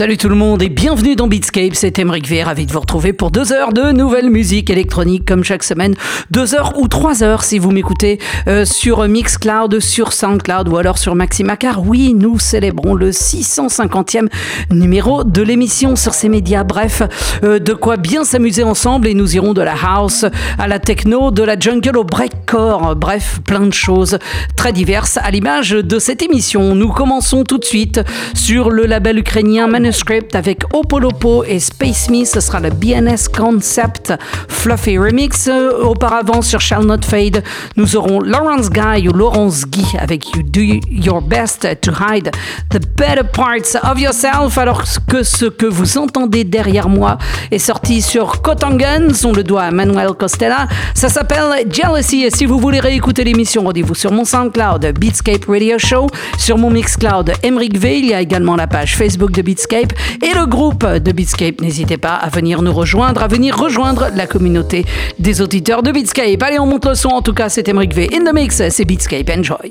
Salut tout le monde et bienvenue dans Beatscape, c'est Emeric V, ravi de vous retrouver pour deux heures de nouvelle musique électronique comme chaque semaine, deux heures ou trois heures si vous m'écoutez euh, sur Mixcloud, sur Soundcloud ou alors sur Maximacar. Oui, nous célébrons le 650e numéro de l'émission sur ces médias. Bref, euh, de quoi bien s'amuser ensemble et nous irons de la house à la techno, de la jungle au breakcore. Bref, plein de choses très diverses à l'image de cette émission. Nous commençons tout de suite sur le label ukrainien Manuscript avec Opolopo et Space Me. Ce sera le BNS Concept Fluffy Remix. Auparavant, sur Shall Not Fade, nous aurons Lawrence Guy ou Laurence Guy avec You Do Your Best to Hide the Better Parts of Yourself. Alors que ce que vous entendez derrière moi est sorti sur Cotanguns, on le doit à Manuel Costella. Ça s'appelle Jealousy. Et si vous voulez réécouter l'émission, rendez-vous sur mon SoundCloud Beatscape Radio Show, sur mon Mixcloud Emric V. Il y a également la page Facebook de Beatscape et le groupe de Beatscape. N'hésitez pas à venir nous rejoindre, à venir rejoindre la communauté des auditeurs de Beatscape. Allez, on monte le son. En tout cas, c'était Emmerich V. In the mix, c'est Beatscape. Enjoy.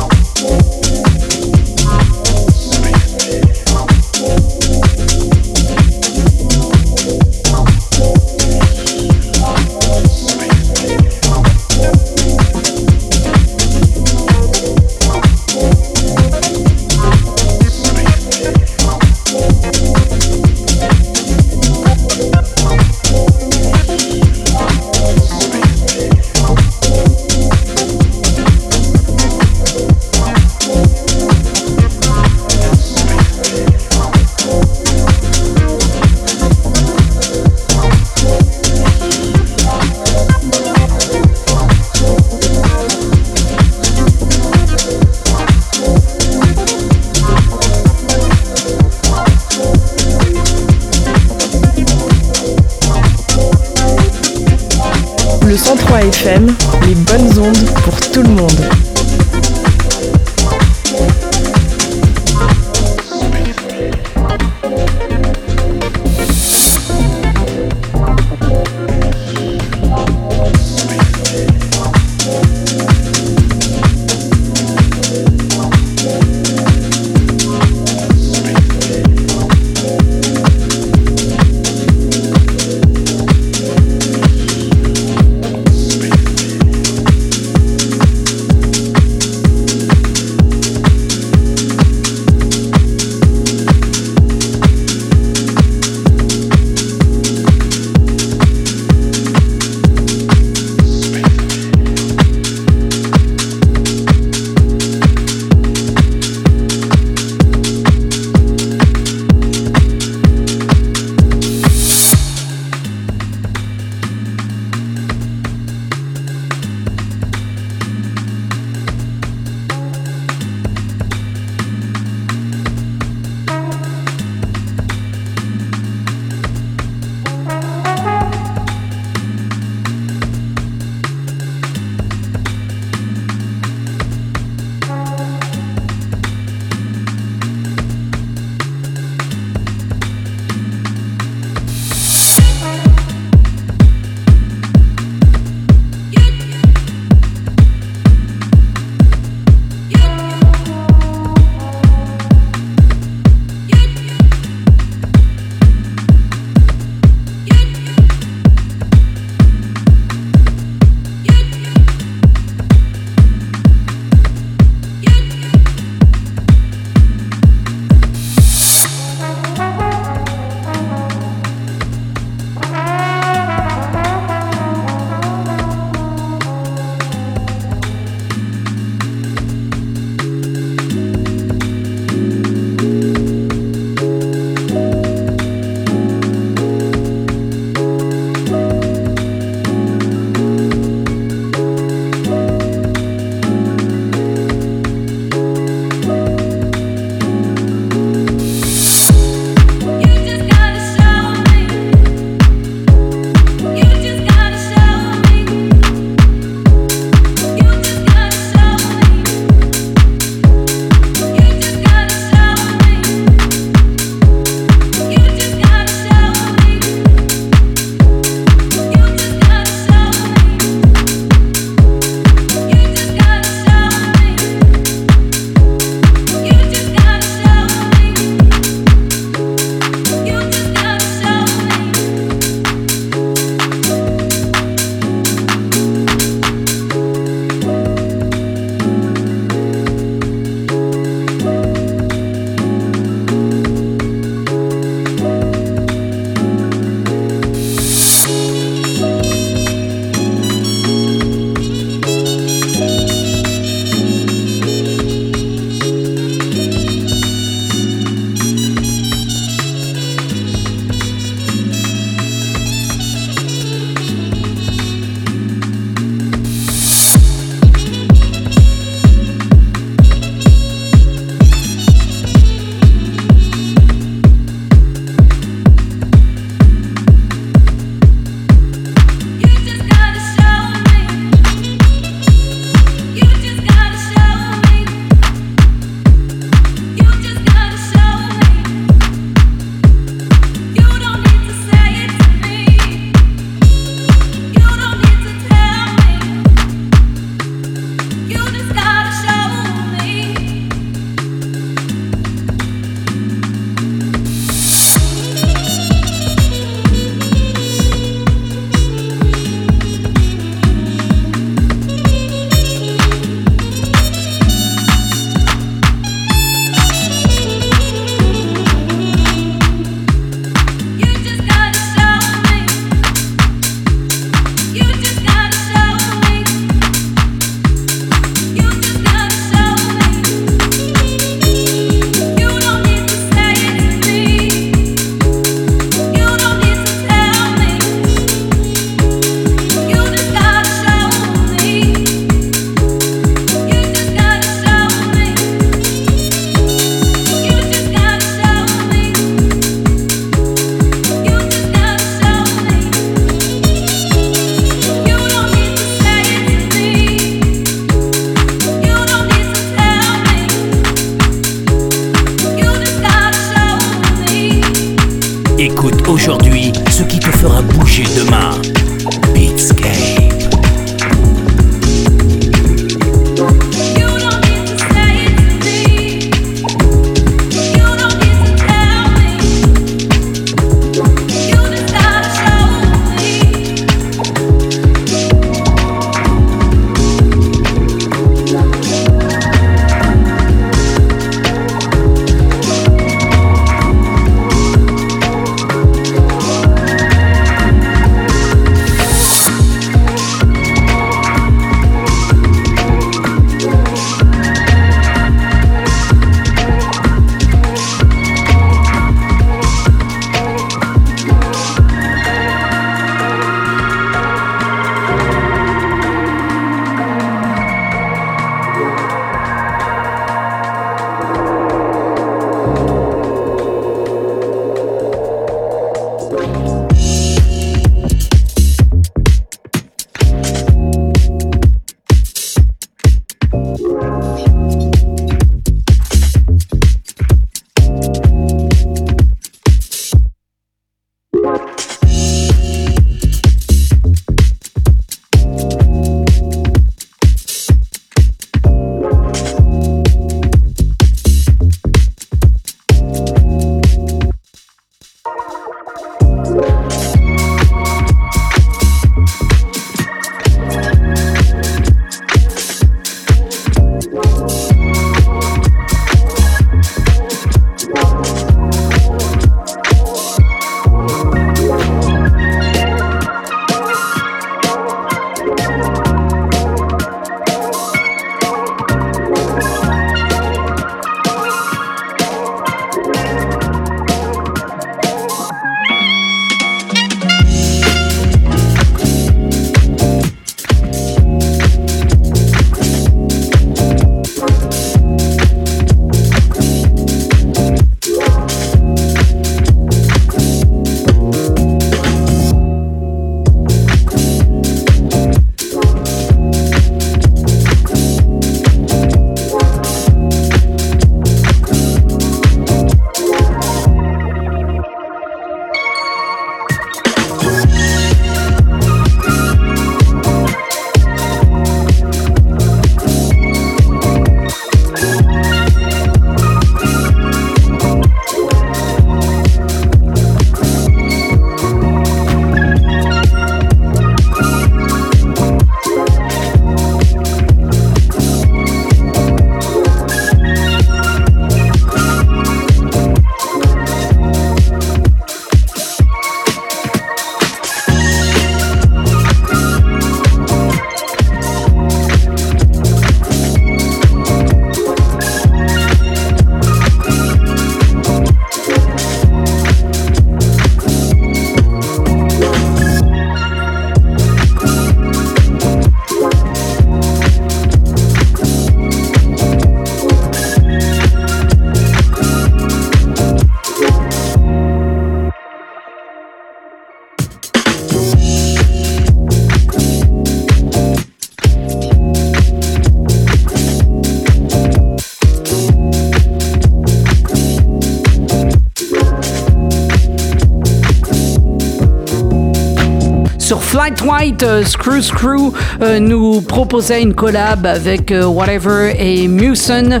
my White, euh, Screw Screw euh, nous proposait une collab avec euh, Whatever et Mewson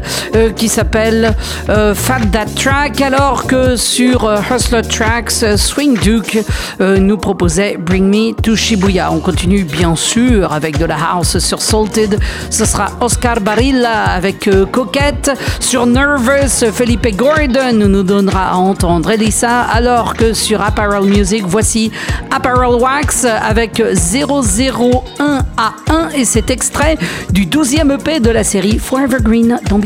qui s'appelle Fat That Track, alors que sur Hustler Tracks, Swing Duke nous proposait Bring Me to Shibuya. On continue bien sûr avec de la house sur Salted. Ce sera Oscar Barilla avec Coquette. Sur Nervous, Felipe Gordon nous donnera à entendre Elisa, alors que sur Apparel Music, voici Apparel Wax avec 001 à 1 et cet extrait du 12e EP de la série Forever Green dans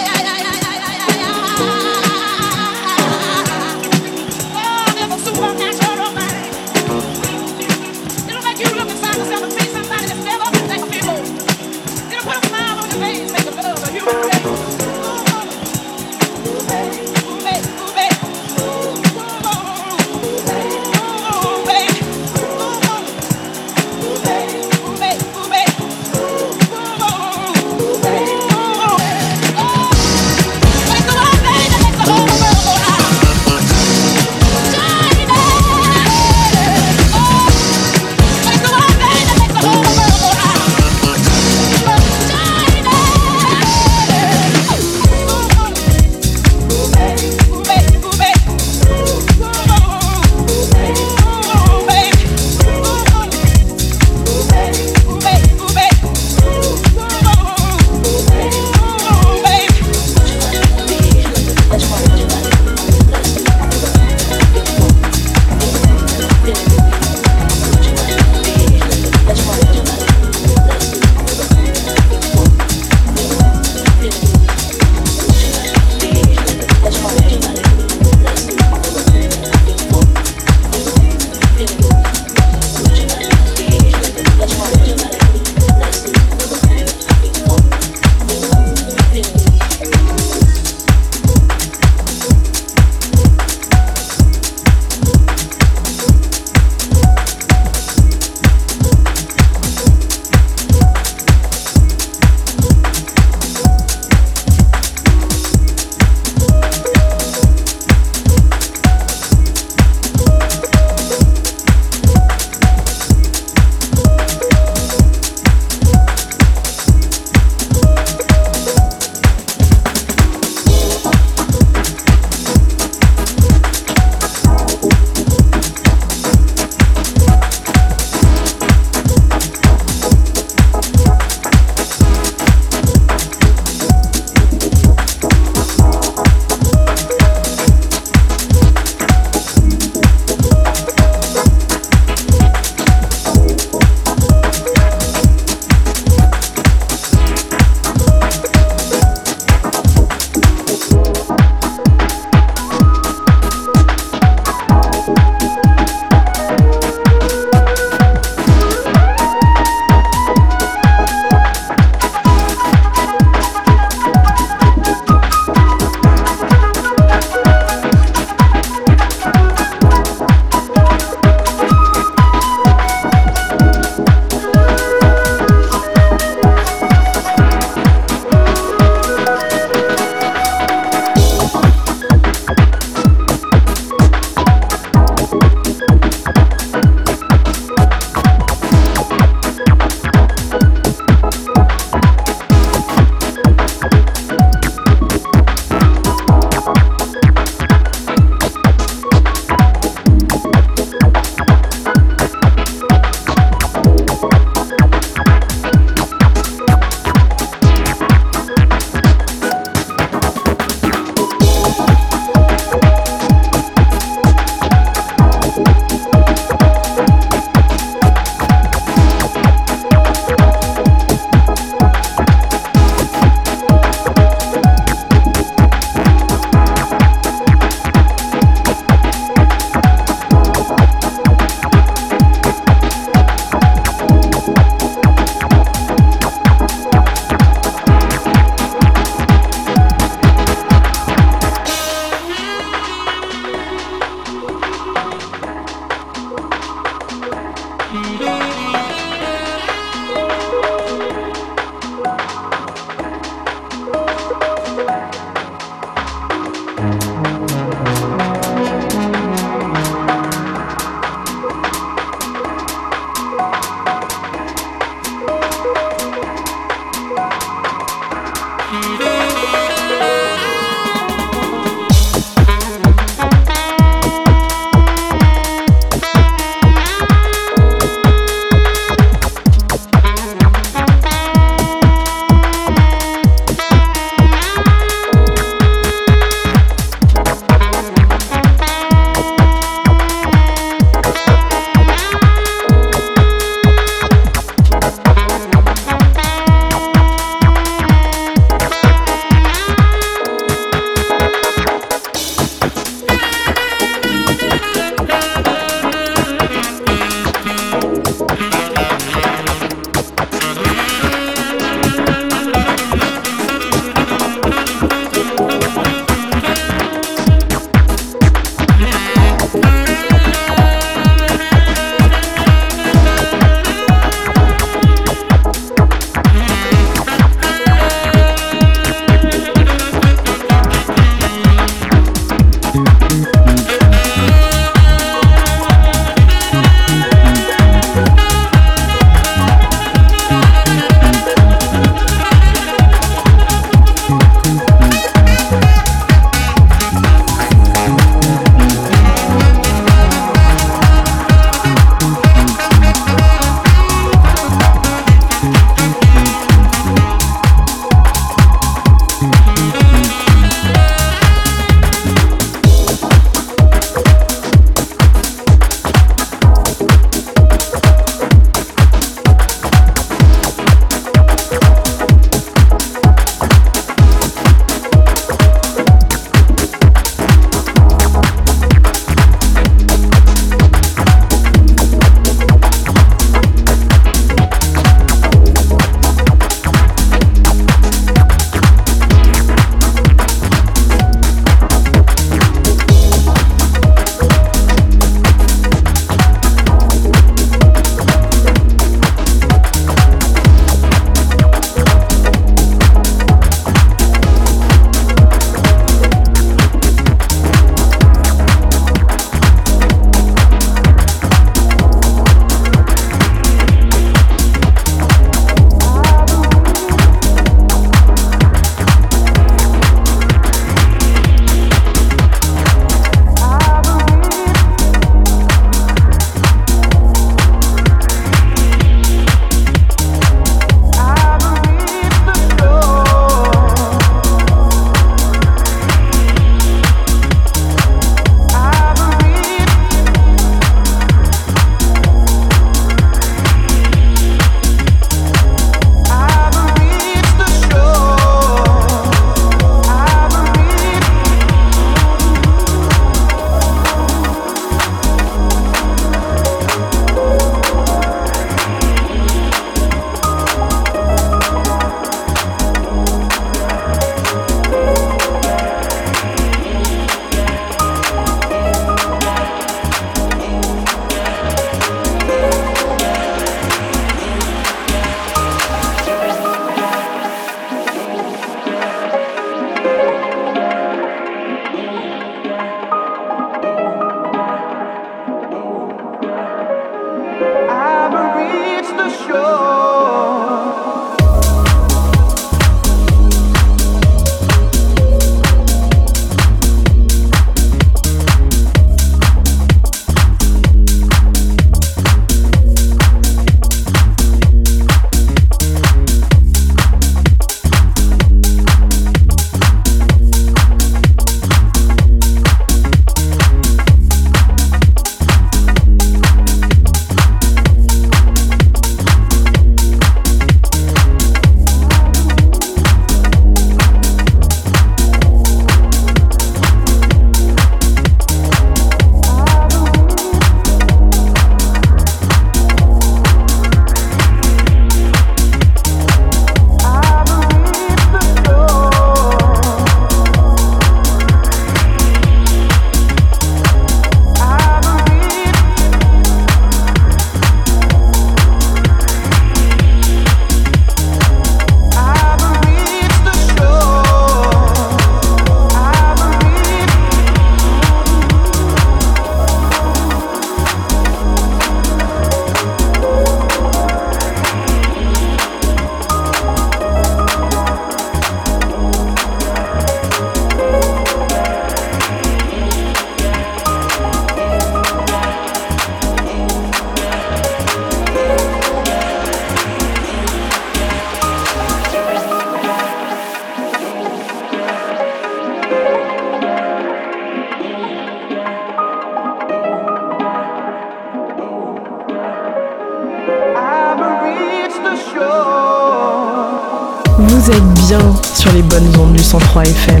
boyfriend.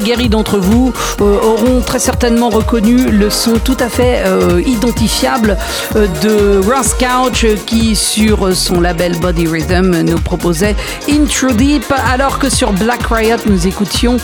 D'entre vous auront très certainement reconnu le son tout à fait identifiable de Ross Couch qui sur son label Body Rhythm nous proposait Intro Deep alors que sur Black Riot nous écoutions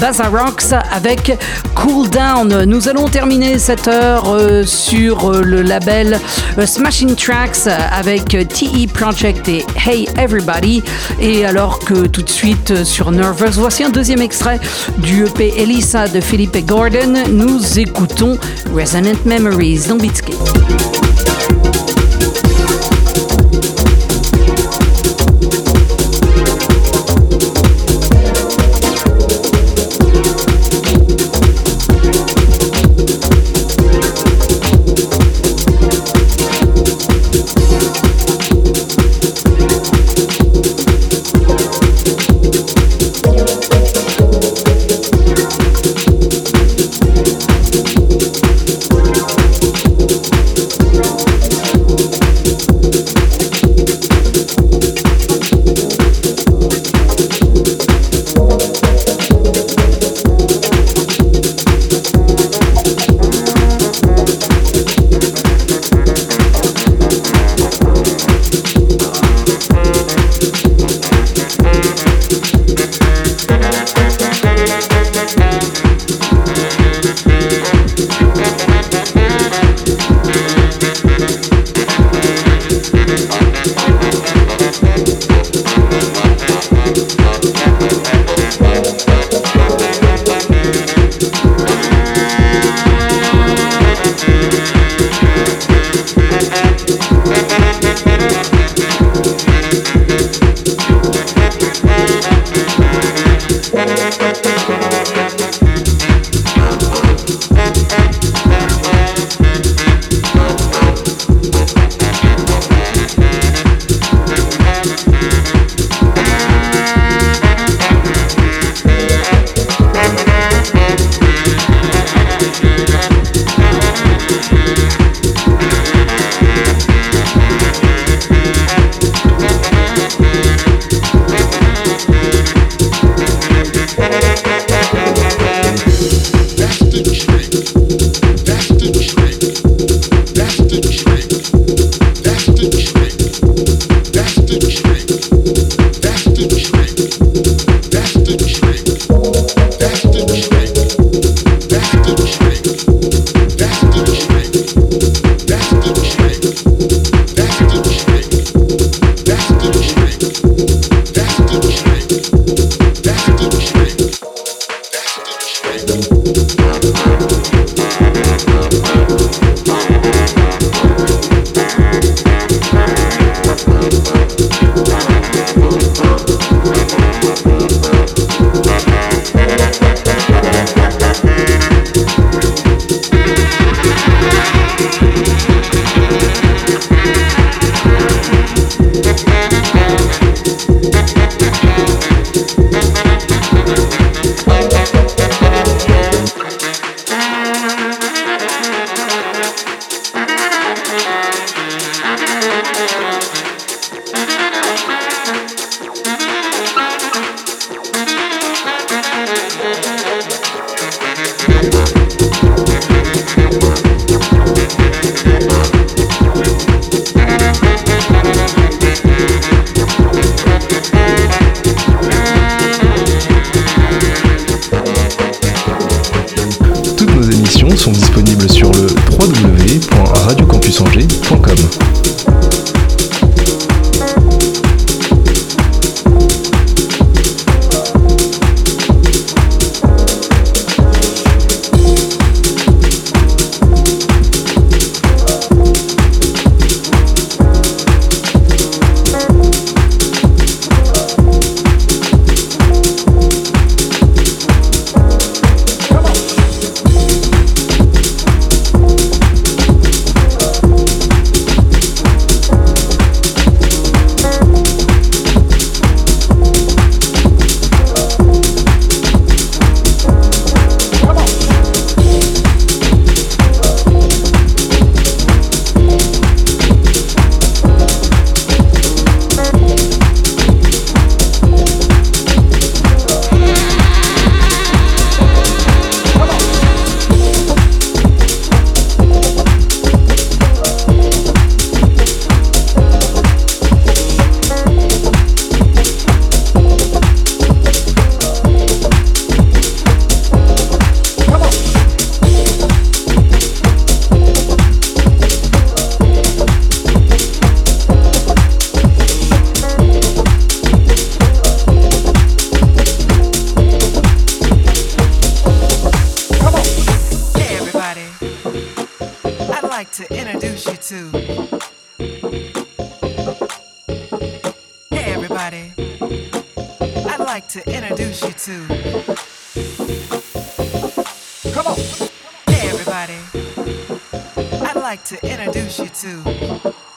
Bazarox avec Cool Down. Nous allons terminer cette heure sur le label Smashing Tracks avec TE Project et Hey Everybody. Et alors que tout de suite sur Nervous, voici un deuxième extrait du EP Elisa de Philippe Gordon. Nous écoutons Resonant Memories dans. Everybody, I'd like to introduce you to. Come on. Hey, everybody, I'd like to introduce you to.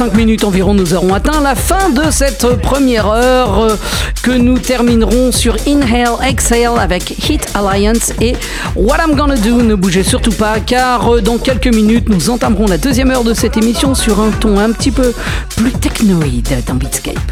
5 minutes environ, nous aurons atteint la fin de cette première heure euh, que nous terminerons sur Inhale, Exhale avec Hit Alliance et What I'm Gonna Do. Ne bougez surtout pas car euh, dans quelques minutes, nous entamerons la deuxième heure de cette émission sur un ton un petit peu plus technoïde dans Beatscape.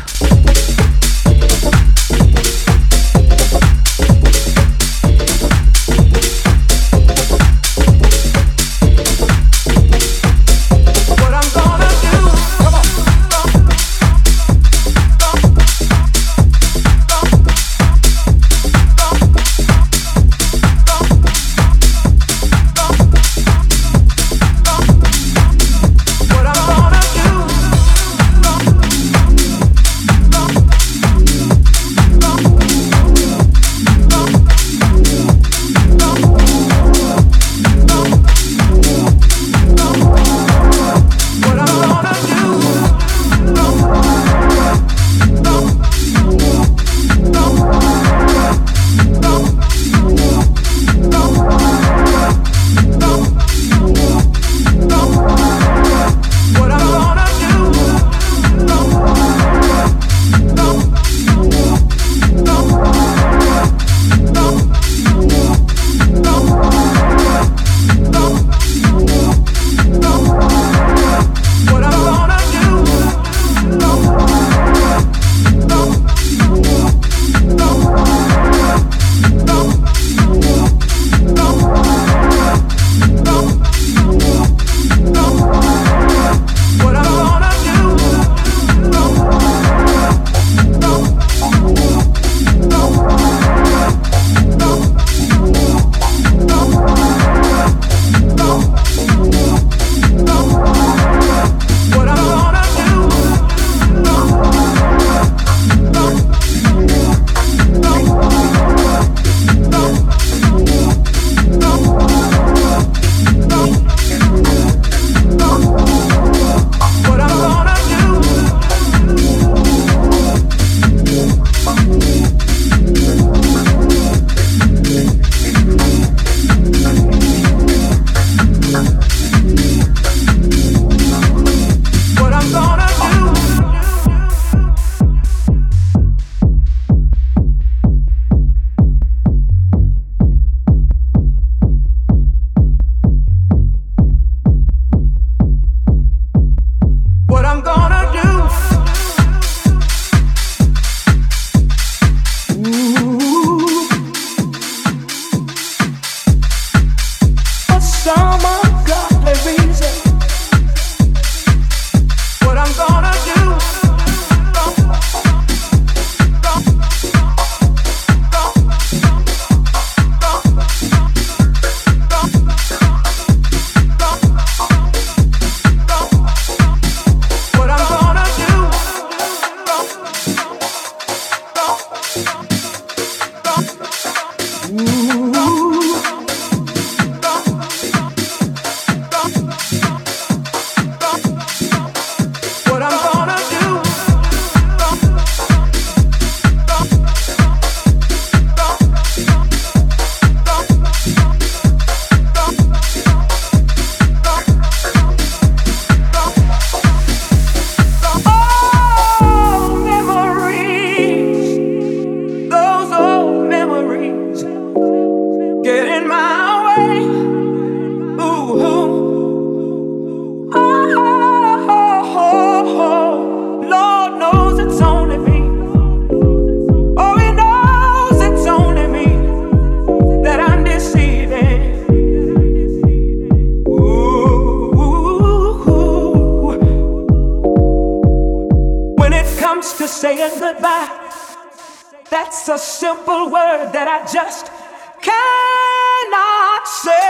That's a simple word that I just cannot say.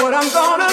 What I'm gonna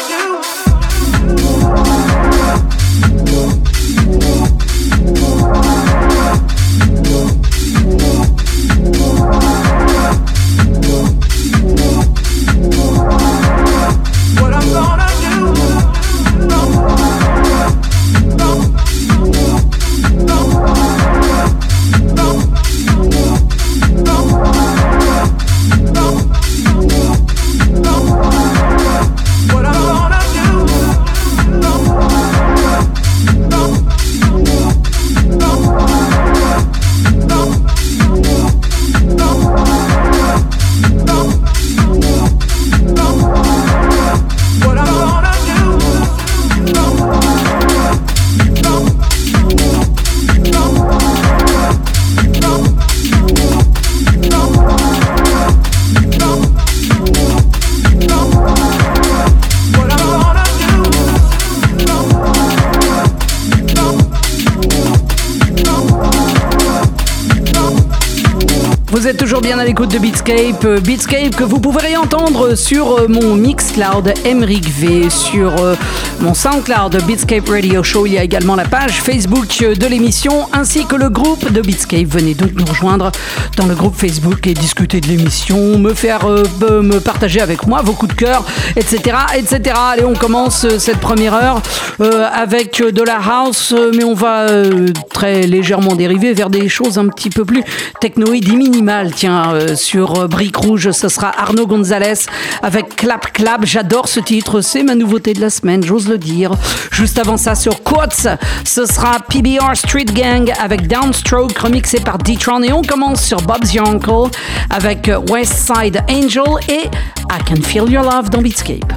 Beatscape. Euh, Beatscape que vous pourrez entendre sur euh, mon Mixcloud Emric V, sur euh, mon Soundcloud Beatscape Radio Show. Il y a également la page Facebook de l'émission ainsi que le groupe de Beatscape. Venez donc nous rejoindre dans le groupe Facebook et discuter de l'émission, me faire euh, me partager avec moi vos coups de cœur, etc., etc. Allez, on commence euh, cette première heure euh, avec de la house, mais on va très légèrement dériver vers des choses un petit peu plus technoïdes et minimales. Tiens, sur Brique Rouge, ce sera Arnaud Gonzalez avec Clap Clap. J'adore ce titre, c'est ma nouveauté de la semaine, le dire. Juste avant ça, sur Quartz, ce sera PBR Street Gang avec Downstroke remixé par D-Tron. Et on commence sur Bob's Your Uncle avec West Side Angel et I Can Feel Your Love dans Beatscape.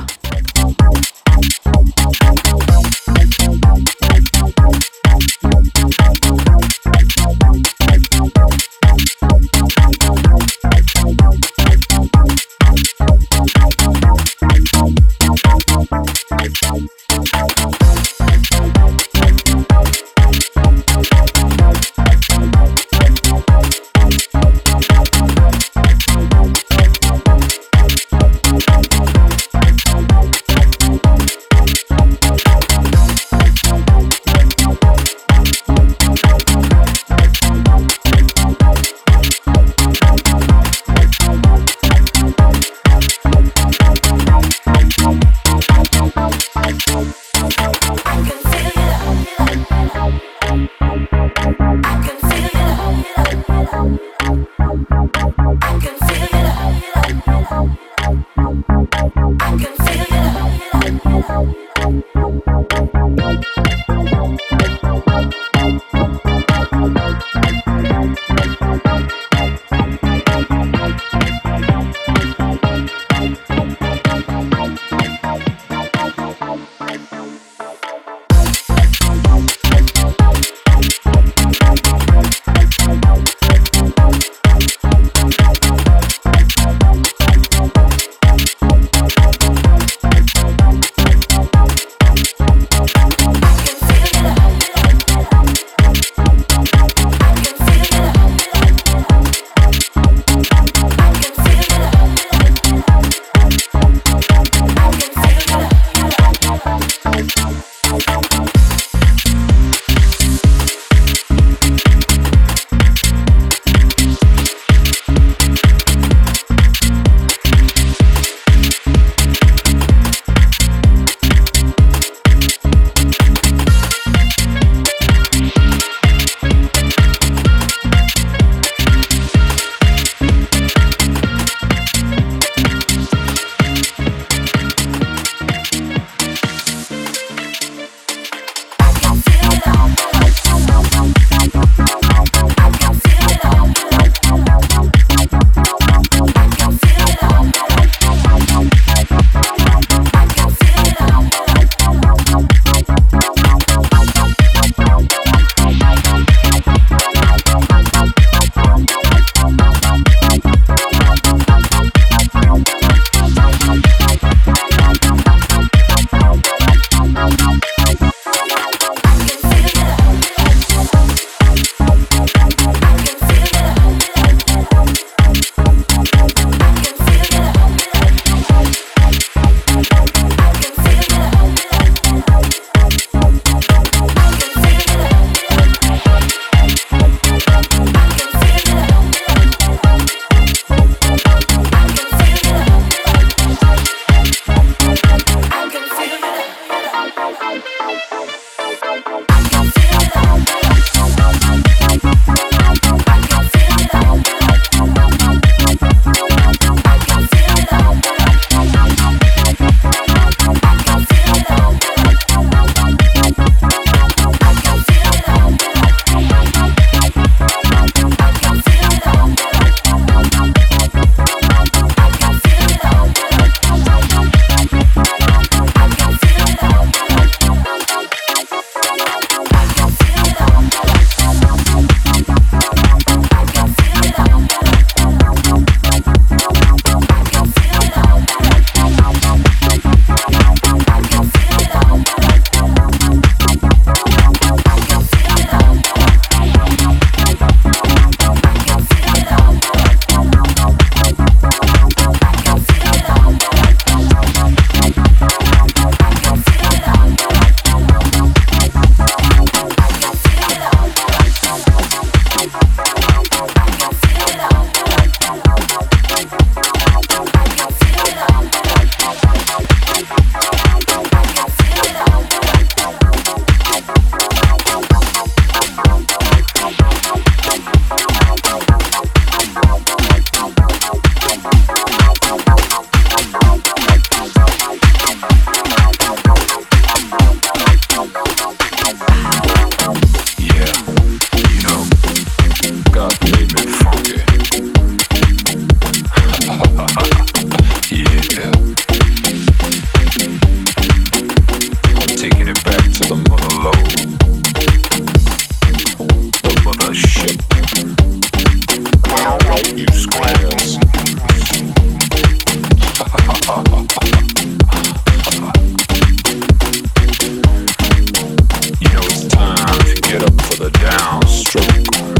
get up for the downstroke.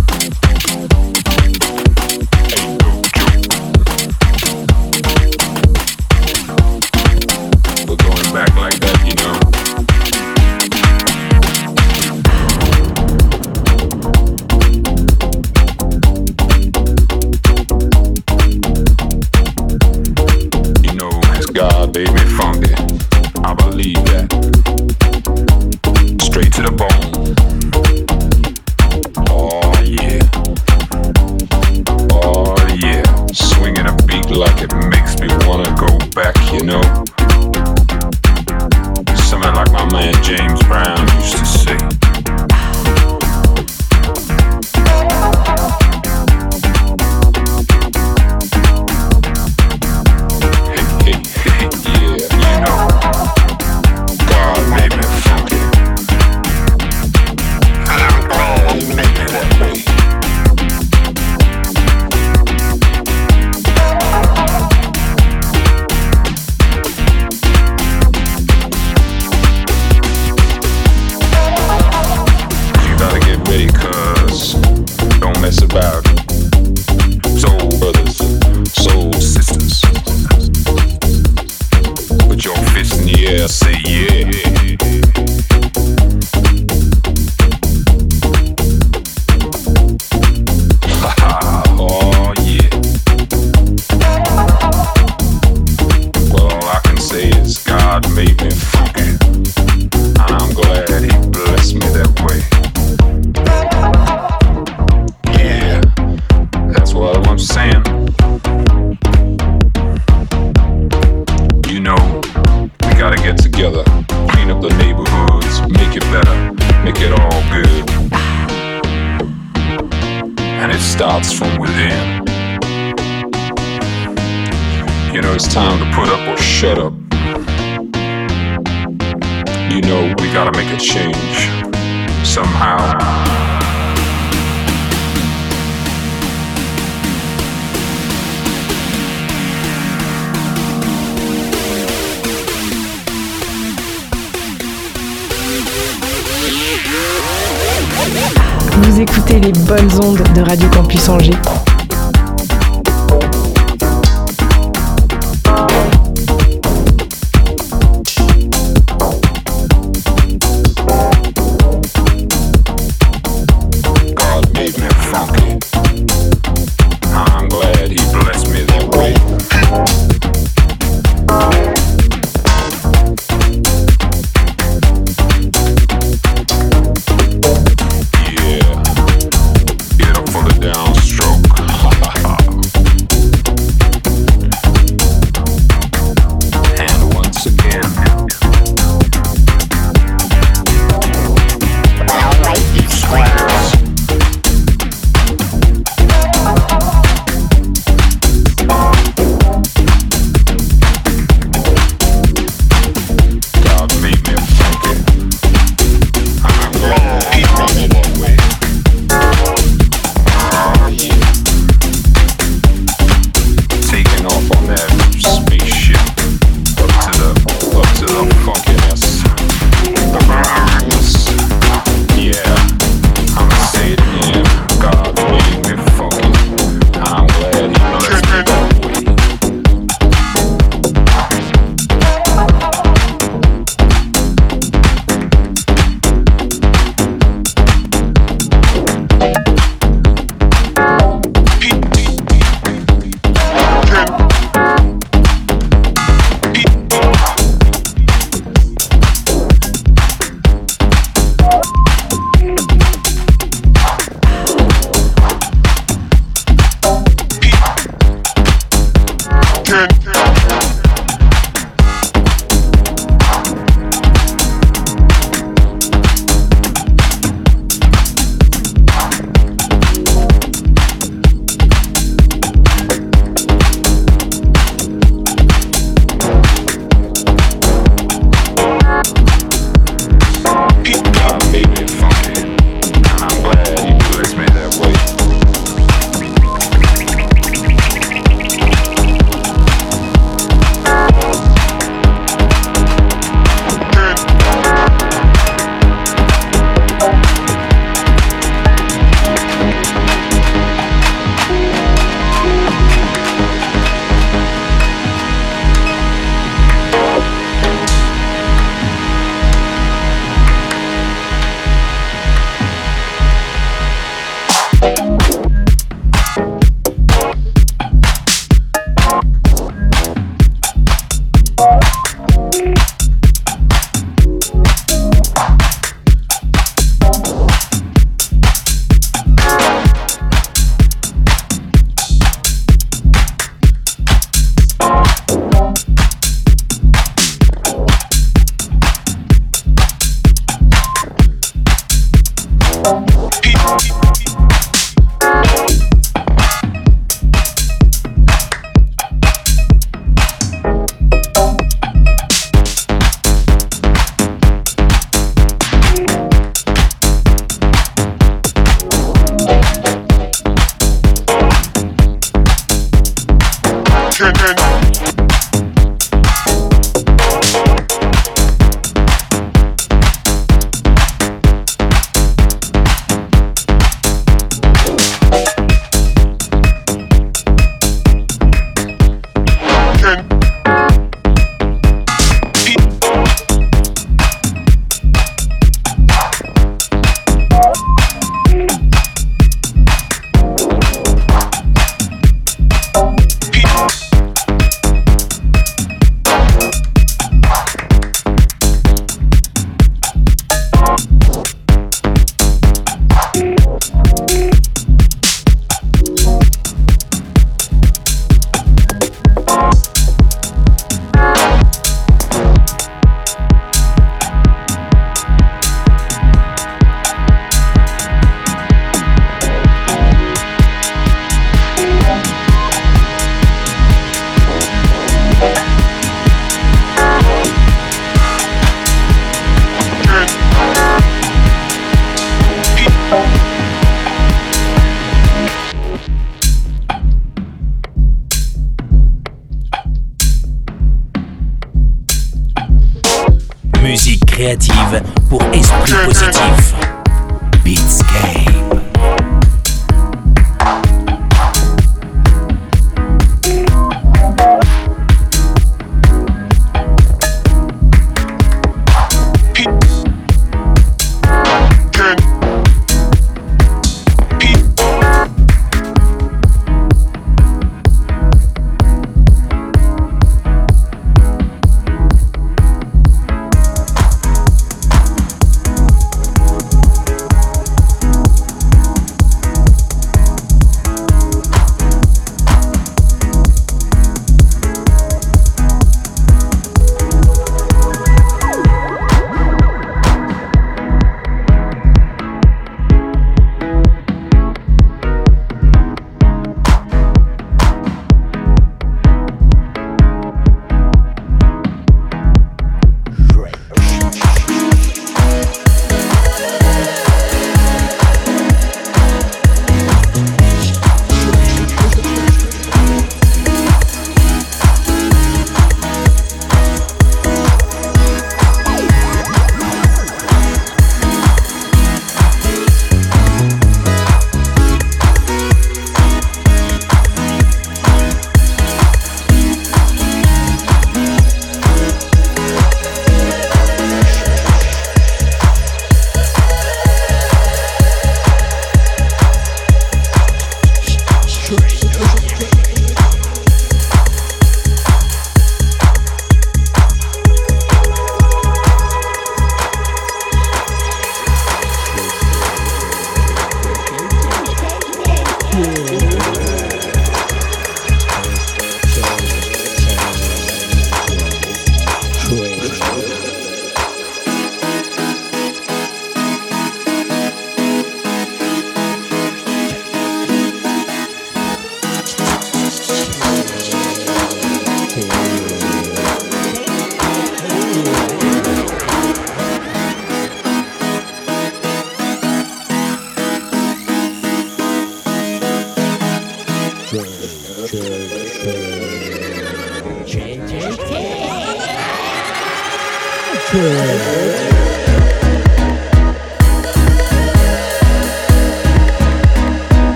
yeah.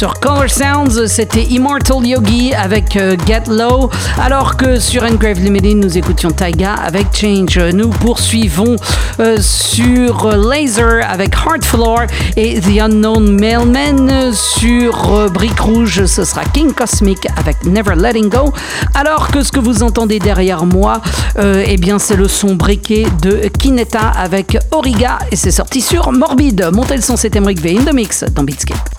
Sur Color Sounds, c'était Immortal Yogi avec euh, Get Low, alors que sur Engrave Limited, nous écoutions Taiga avec Change. Nous poursuivons euh, sur Laser avec Hard Floor et The Unknown Mailman. Sur euh, Brique Rouge, ce sera King Cosmic avec Never Letting Go, alors que ce que vous entendez derrière moi, eh bien, c'est le son briquet de Kineta avec Origa et c'est sorti sur Morbide. Montez le son, c'est Emmerich V in the mix dans Beatscape.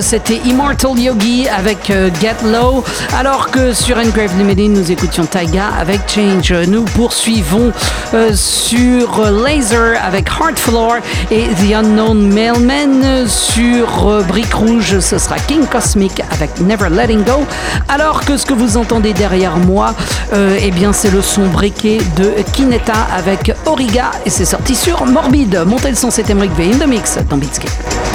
C'était Immortal Yogi avec euh, Get Low, alors que sur Engrave Limited, nous écoutions Taiga avec Change. Nous poursuivons euh, sur Laser avec Heart Floor et The Unknown Mailman. Sur euh, Brique Rouge, ce sera King Cosmic avec Never Letting Go, alors que ce que vous entendez derrière moi, euh, eh bien c'est le son briqué de Kineta avec Origa et c'est sorti sur Morbid. Montez le son, c'est Emmerich V in the mix dans Beatscape.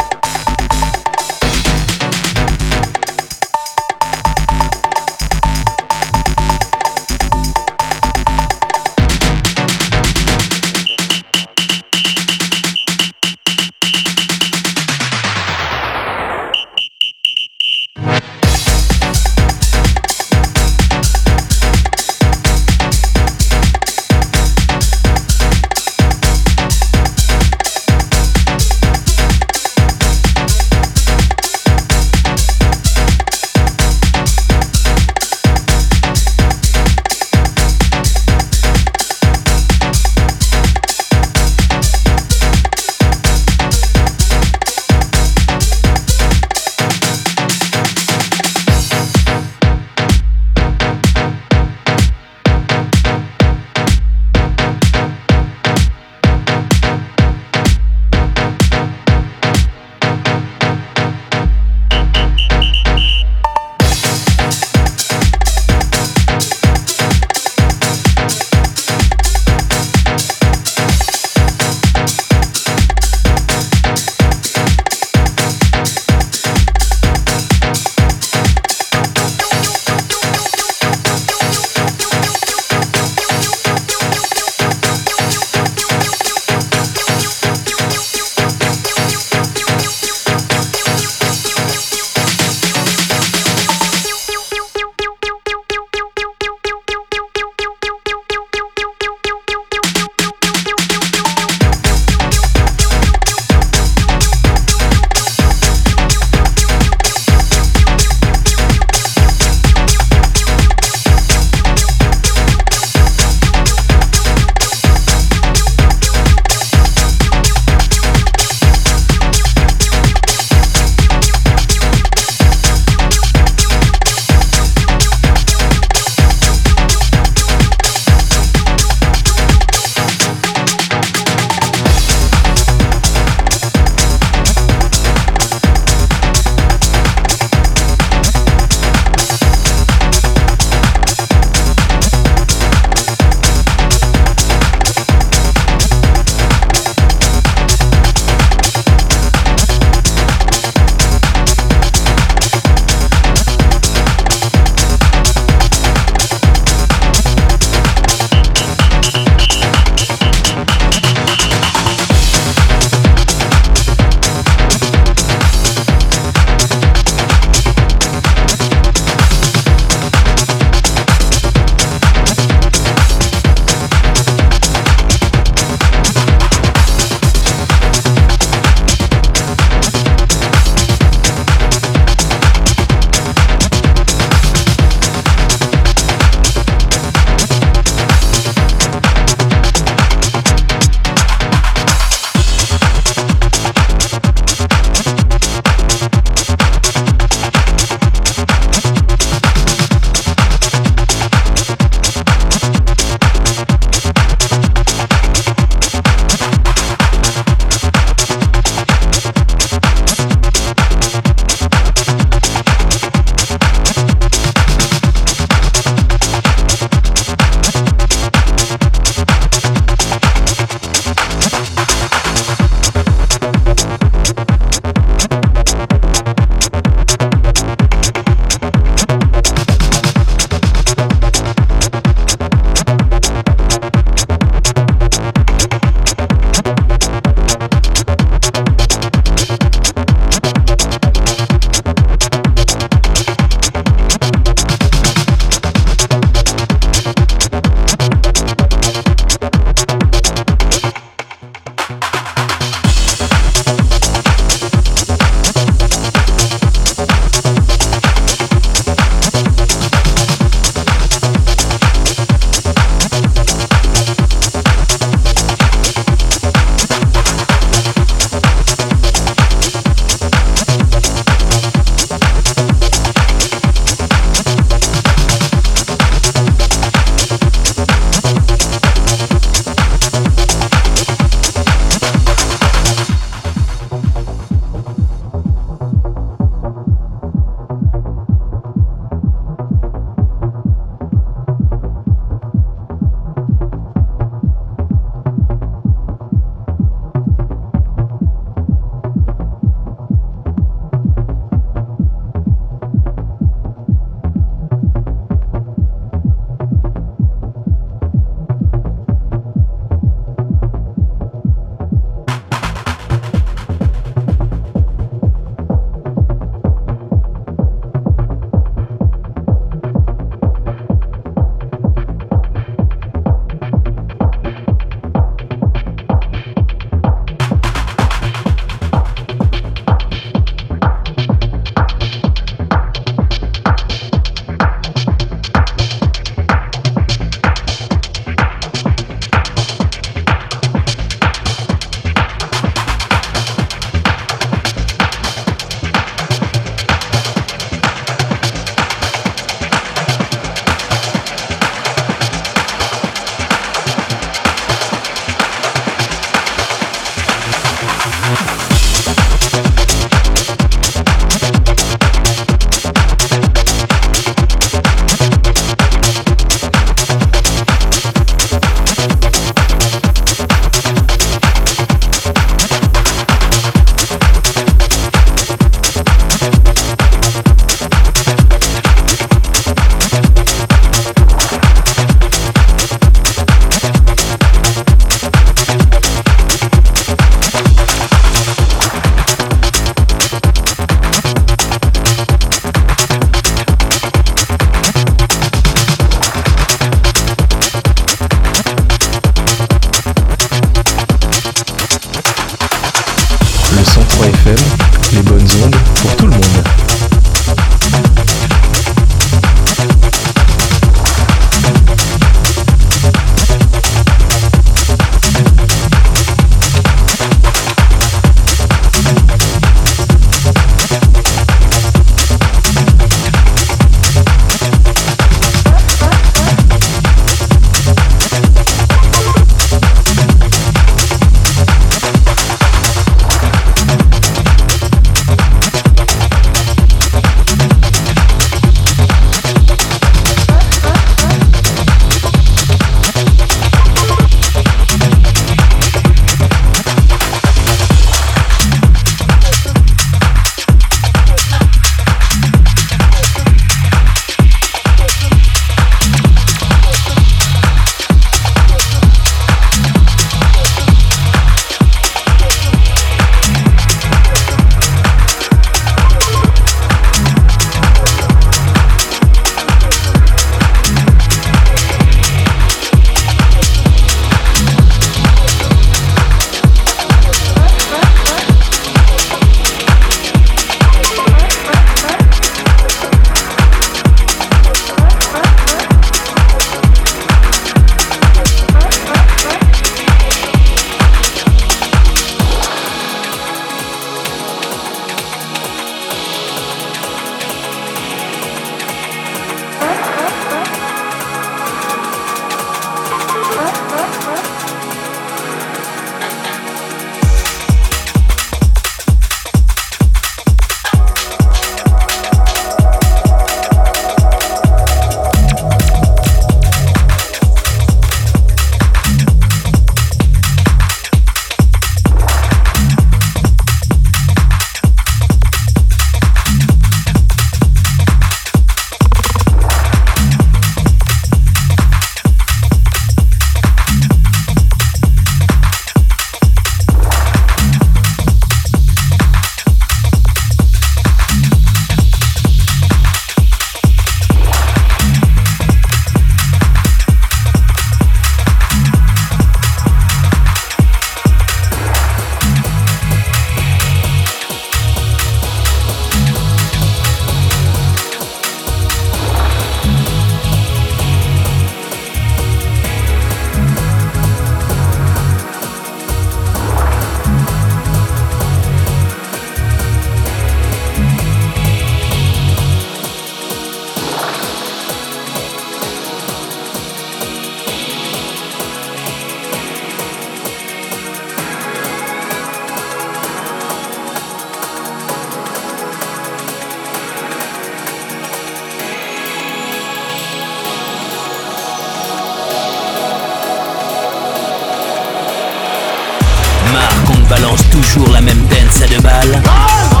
à deux balles. Balle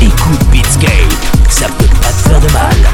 Écoute Beatscape, ça peut pas te faire de mal.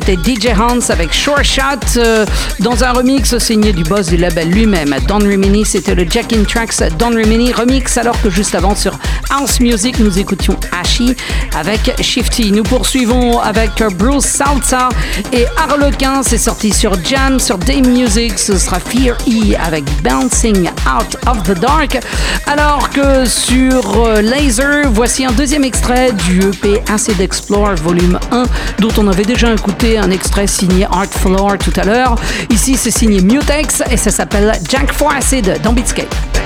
C'était DJ Hans avec Short Shot euh, dans un remix signé du boss du label lui-même. Don Rimini, c'était le Jack in Tracks Don Rimini remix, alors que juste avant sur House Music, nous écoutions Ashi avec Shifty. Nous poursuivons avec Bruce Salsa et Harlequin, c'est sorti sur Jam, sur Dame Music, ce sera Fear E avec Bouncing Out of the Dark. Alors que sur euh, Laser, voici un deuxième extrait du EP Acid Explore volume 1 dont on avait déjà écouté un extrait signé Art Floor tout à l'heure. Ici, c'est signé Mutex et ça s'appelle Jack for Acid dans Beatscape.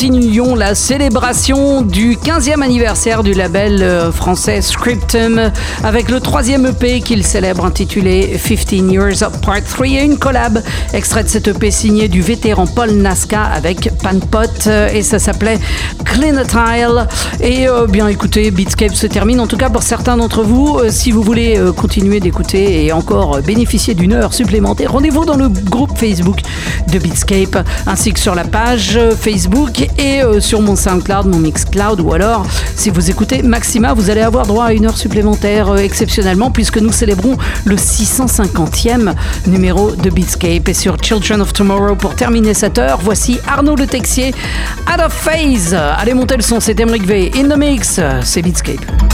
Continuions la célébration du 15e anniversaire du label euh, français Scriptum avec le troisième EP qu'il célèbre intitulé 15 Years Part 3 et une collab extrait de cet EP signé du vétéran Paul Nasca avec Panpot euh, et ça s'appelait Cleanatile. Et euh, bien écoutez, Beatscape se termine en tout cas pour certains d'entre vous. Si vous voulez continuer d'écouter et encore bénéficier d'une heure supplémentaire, rendez-vous dans le groupe Facebook de Beatscape ainsi que sur la page euh, Facebook et euh, sur mon SoundCloud, mon Mixcloud ou alors si vous écoutez Maxima, vous allez avoir droit à une heure supplémentaire euh, exceptionnellement puisque nous célébrons le 650e numéro de Beatscape et sur Children of Tomorrow pour terminer cette heure, voici Arnaud Le Texier, Out of Phase. Allez monter le son, c'est Emric V. In the Mix, c'est Beatscape.